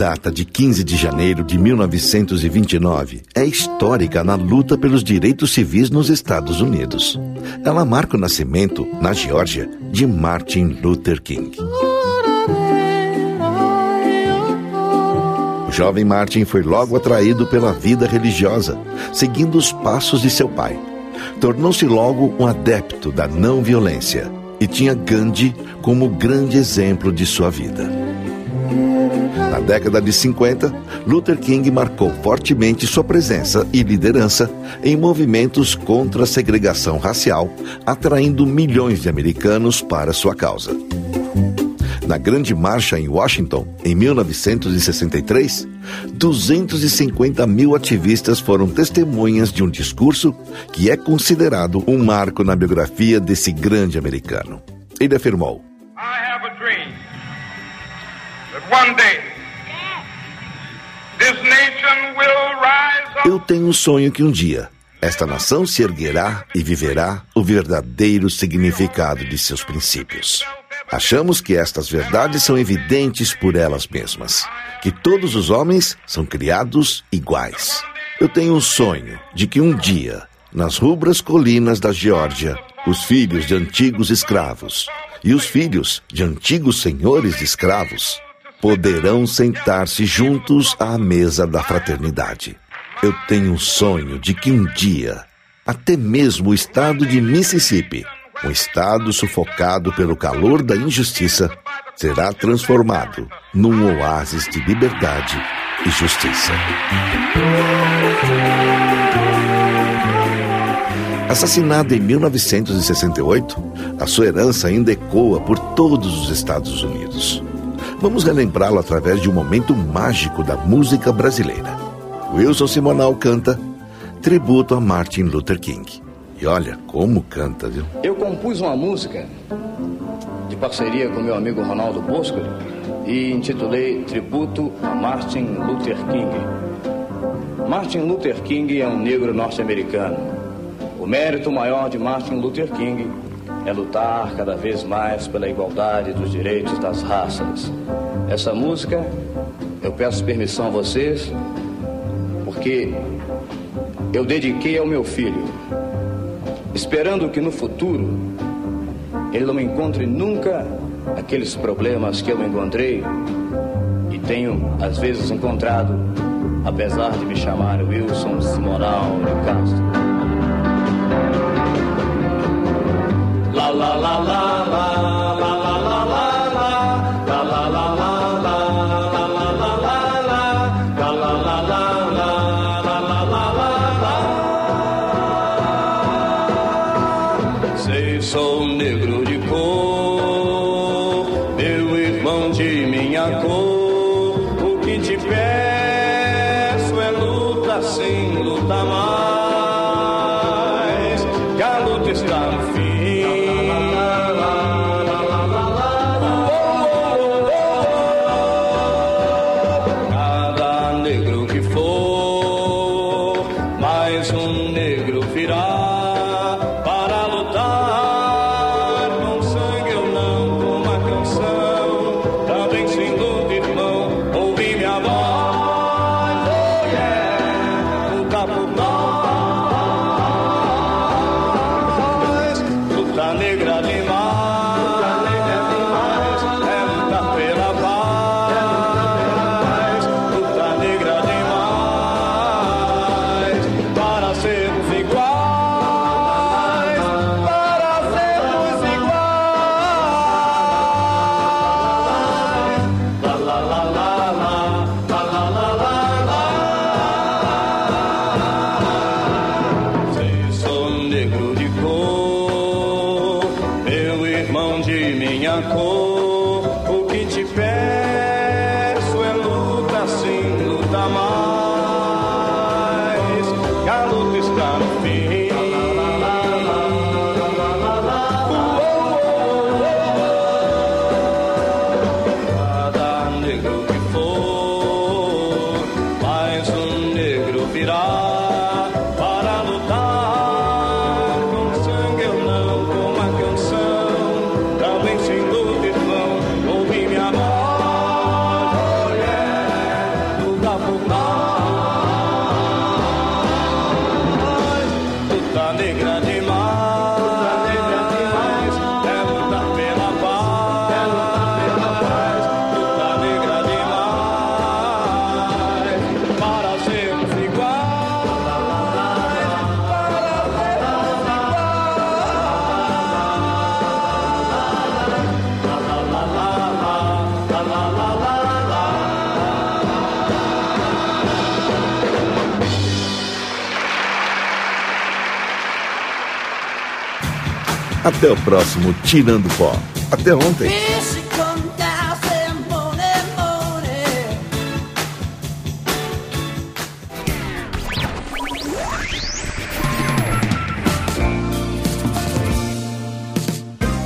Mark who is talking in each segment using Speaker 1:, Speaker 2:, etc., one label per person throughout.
Speaker 1: Data de 15 de janeiro de 1929 é histórica na luta pelos direitos civis nos Estados Unidos. Ela marca o nascimento, na Geórgia, de Martin Luther King. O jovem Martin foi logo atraído pela vida religiosa, seguindo os passos de seu pai. Tornou-se logo um adepto da não violência e tinha Gandhi como grande exemplo de sua vida. Na década de 50, Luther King marcou fortemente sua presença e liderança em movimentos contra a segregação racial, atraindo milhões de americanos para sua causa. Na Grande Marcha em Washington, em 1963, 250 mil ativistas foram testemunhas de um discurso que é considerado um marco na biografia desse grande americano. Ele afirmou: eu tenho um sonho que um dia esta nação se erguerá e viverá o verdadeiro significado de seus princípios. Achamos que estas verdades são evidentes por elas mesmas, que todos os homens são criados iguais. Eu tenho um sonho de que um dia, nas rubras colinas da Geórgia, os filhos de antigos escravos e os filhos de antigos senhores de escravos poderão sentar-se juntos à mesa da fraternidade. Eu tenho um sonho de que um dia, até mesmo o estado de Mississippi, um estado sufocado pelo calor da injustiça, será transformado num oásis de liberdade e justiça. Assassinado em 1968, a sua herança ainda ecoa por todos os Estados Unidos. Vamos relembrá-lo através de um momento mágico da música brasileira. Wilson Simonal canta tributo a Martin Luther King. E olha como canta, viu?
Speaker 2: Eu compus uma música de parceria com meu amigo Ronaldo Bosco e intitulei Tributo a Martin Luther King. Martin Luther King é um negro norte-americano. O mérito maior de Martin Luther King é lutar cada vez mais pela igualdade dos direitos das raças. Essa música, eu peço permissão a vocês, porque eu dediquei ao meu filho, esperando que no futuro ele não encontre nunca aqueles problemas que eu encontrei e tenho às vezes encontrado, apesar de me chamar Wilson Simonal de Castro. Sou negro de cor, meu irmão de minha cor. Luta mais, que a luta está no fim. Cada negro que for, mais um negro virá
Speaker 1: Até o próximo Tirando Pó. Até ontem.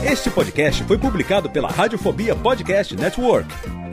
Speaker 3: Este podcast foi publicado pela Radiofobia Podcast Network.